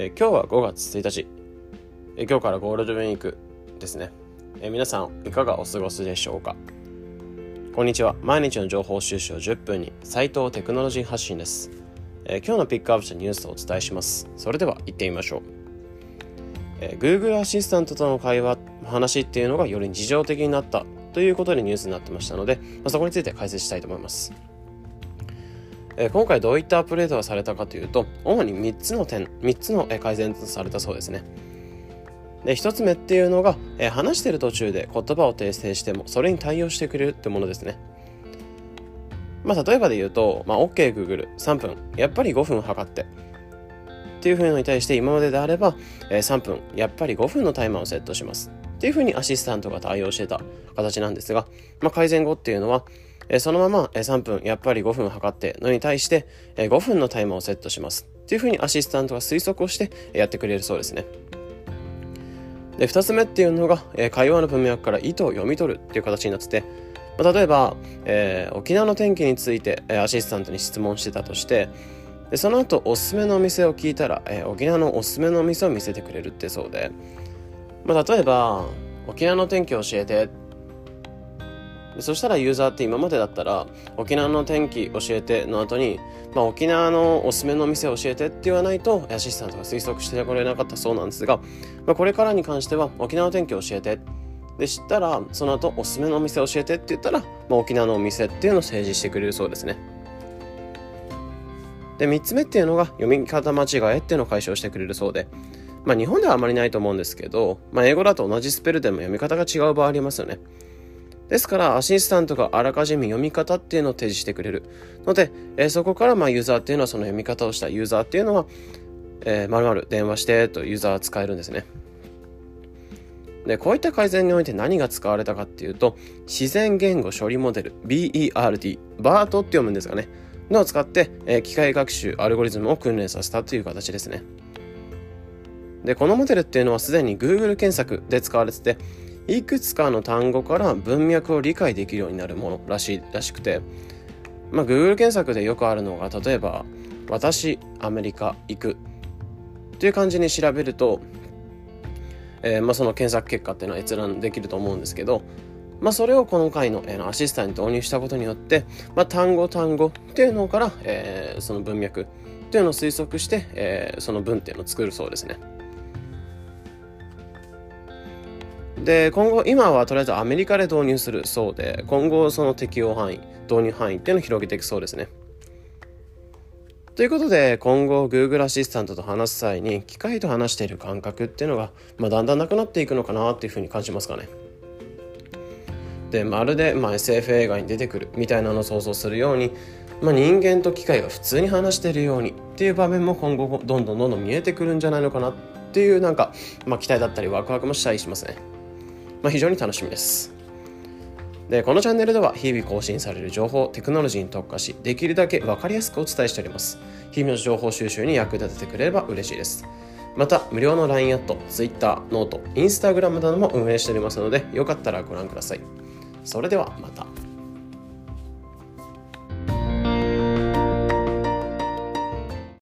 えー、今日は5月1日、えー、今日からゴールデンウィークですね、えー、皆さんいかがお過ごしでしょうか？こんにちは。毎日の情報収集を10分に斉藤テクノロジー発信です、え今日のピックアップしたニュースをお伝えします。それでは行ってみましょう、え Google アシスタントとの会話話っていうのがより日常的になったということでニュースになってましたので、まあ、そこについて解説したいと思います。え今回どういったアップデートがされたかというと、主に3つの点、3つの改善とされたそうですね。で、1つ目っていうのが、え話してる途中で言葉を訂正しても、それに対応してくれるってものですね。まあ、例えばで言うと、まあ、OK Google 3分、やっぱり5分測って。っていうふうに対して今までであれば、え3分、やっぱり5分のタイマーをセットします。っていうふうにアシスタントが対応してた形なんですが、まあ、改善後っていうのは、えそのまま3分、やっぱり5分測ってのに対して5分のタイマーをセットします。っていうふうにアシスタントが推測をしてやってくれるそうですね。で、2つ目っていうのが、会話の文脈から意図を読み取るっていう形になってて、ま、例えば、えー、沖縄の天気について、えアシスタントに質問してたとして、でその後おすすめのお店を聞いたら、えー、沖縄のおすすめのお店を見せてくれるってそうで、まあ、例えば沖縄の天気を教えてそしたらユーザーって今までだったら沖縄の天気教えての後に、まあ、沖縄のおすすめのお店教えてって言わないとアシスタントが推測してくれなかったそうなんですが、まあ、これからに関しては沖縄の天気教えて。で知ったらその後おすすめのお店教えてって言ったら、まあ、沖縄のお店っていうのを提示してくれるそうですね。で3つ目っていうのが読み方間違えっていうのを解消してくれるそうで。まあ日本ではあまりないと思うんですけど、まあ、英語だと同じスペルでも読み方が違う場合ありますよね。ですから、アシスタントがあらかじめ読み方っていうのを提示してくれる。ので、えー、そこからまあユーザーっていうのはその読み方をしたユーザーっていうのは、えー、まるまる電話してとユーザーは使えるんですね。で、こういった改善において何が使われたかっていうと、自然言語処理モデル、BERT、BART って読むんですかね。のを使って、えー、機械学習、アルゴリズムを訓練させたという形ですね。で、このモデルっていうのはすでに Google 検索で使われてて、いくつかの単語から文脈を理解できるようになるものらしいらしくて、まあ、Google 検索でよくあるのが例えば「私アメリカ行く」という感じに調べると、えー、まあ、その検索結果っていうのは閲覧できると思うんですけど、まあ、それをこの回の、えー、アシスタントに導入したことによって、まあ、単語単語っていうのから、えー、その文脈っていうのを推測して、えその文っていうのを作るそうですね。で今後今はとりあえずアメリカで導入するそうで今後その適用範囲導入範囲っていうのを広げていくそうですね。ということで今後 Google アシスタントと話す際に機械と話している感覚っていうのが、まあ、だんだんなくなっていくのかなっていうふうに感じますかね。でまるで、まあ、SF 映画に出てくるみたいなのを想像するように、まあ、人間と機械が普通に話しているようにっていう場面も今後どんどんどんどん見えてくるんじゃないのかなっていうなんか、まあ、期待だったりワクワクもしたりしますね。まあ、非常に楽しみです。で、このチャンネルでは日々更新される情報、テクノロジーに特化し、できるだけ分かりやすくお伝えしております。日々の情報収集に役立ててくれれば嬉しいです。また、無料の LINE アット、Twitter、ノート、Instagram なども運営しておりますので、よかったらご覧ください。それではまた。